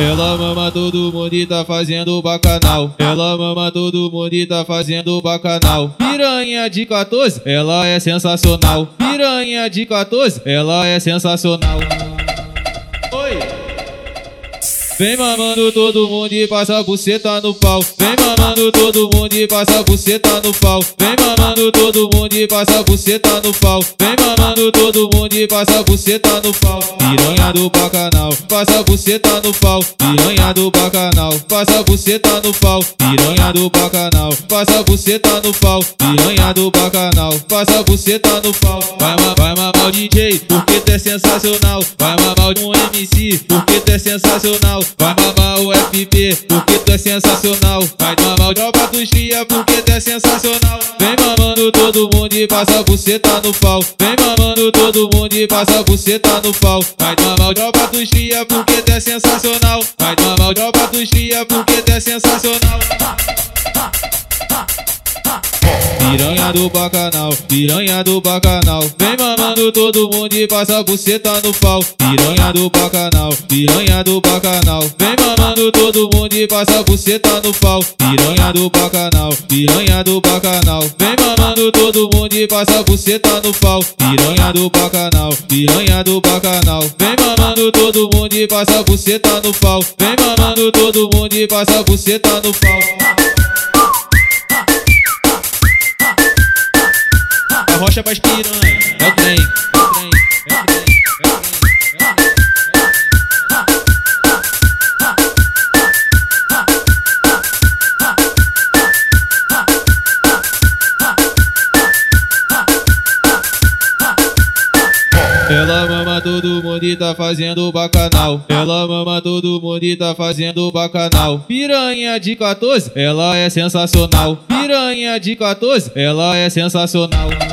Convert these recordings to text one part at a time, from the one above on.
Ela mama todo mundo e tá fazendo bacanal. Ela mama todo mundo e tá fazendo bacanal. Piranha de 14, ela é sensacional. Piranha de 14, ela é sensacional. Vem mamando todo mundo e passa buceta no pau. Vem mamando todo mundo e passa buceta no pau. Vem mamando todo mundo e passa buceta no pau. Vem mamando todo mundo e passa buceta no pau. Piranha do bacanal, passa buceta no pau. Piranha do bacanal, passa buceta no pau. Piranha do bacanal, passa buceta no pau. Piranha do bacanal, passa buceta no pau. Vai, vai mamar o DJ, porque tu é sensacional. Vai mamar um MC, porque tu é sensacional. Vai mamar o FP, porque tu é sensacional. Vai mamar o tropa dos cria, porque tu é sensacional. Vem mamando todo mundo e passa buceta no pau. Vem mamando todo mundo e passa buceta no pau. Vai mamar o tropa dos cria, porque tu é sensacional. Vai mamar o tropa dos cria, porque tu é sensacional. Piranha do bacanal, piranha do bacanal. Vem mamando todo mundo e passa buceta no pau. Piranha do bacanal, piranha do bacanal. Vem mamando todo mundo e passa buceta no pau. Piranha do bacanal, piranha do bacanal. Vem mamando todo mundo e passa buceta no pau. Piranha do bacanal, piranha do bacanal. Vem mamando todo mundo e passa buceta no pau. Vem mamando todo mundo e passa buceta no pau. Rocha pras piranha. É o trem, é o trem, é o trem, é é trem. Ela mama todo mundo e tá fazendo bacanal. Ela mama todo mundo e tá fazendo bacanal. Piranha de 14, ela é sensacional. Piranha de 14, ela é sensacional.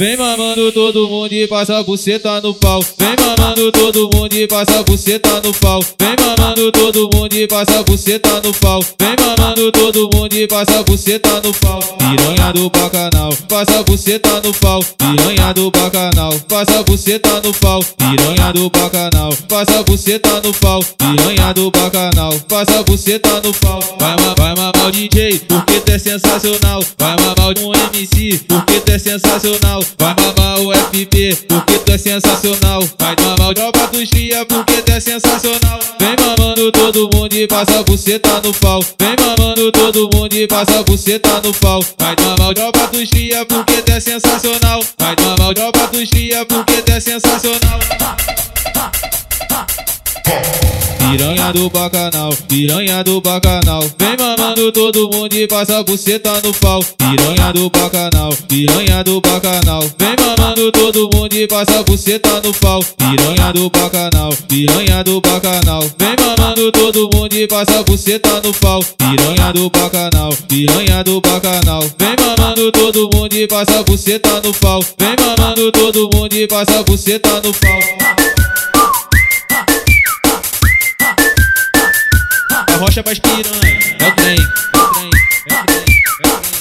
Vem mamando todo mundo e passa buceta no pau. Vem mamando todo mundo e passa buceta no pau. Vem mamando todo mundo e passa buceta no pau. Vem mamando todo mundo e passa buceta no pau. Piranha do bacanal, passa buceta no pau. Piranha do bacanal, passa buceta no pau. Piranha do bacanal, passa buceta no pau. Piranha do bacanal, passa buceta no pau. Vai, vai mamar o DJ, porque tu é sensacional. Vai mamar um MC, porque tu é sensacional. Vai mamar o FP, porque tu é sensacional. Vai mamar o dos cria, porque tu é sensacional. Vem mamando todo mundo e passa buceta no pau. Vem mamando todo mundo e passa buceta no pau. Vai mamar o dos cria, porque tu é sensacional. Vai mamar o dos cria, porque tu é sensacional. Piranha do bacanal, piranha do bacanal. Vem mamando todo mundo e passa buceta no pau. Piranha do bacanal, piranha do bacanal. Vem mamando todo mundo e passa buceta no pau. Piranha do bacanal, piranha do bacanal. Vem mamando todo mundo e passa buceta no pau. Piranha do bacanal, piranha do bacanal. Vem mamando todo mundo e passa buceta no pau. Vem mamando todo mundo e passa buceta no pau. Rocha pras piranha. É o trem, é o trem, é o trem, é o trem.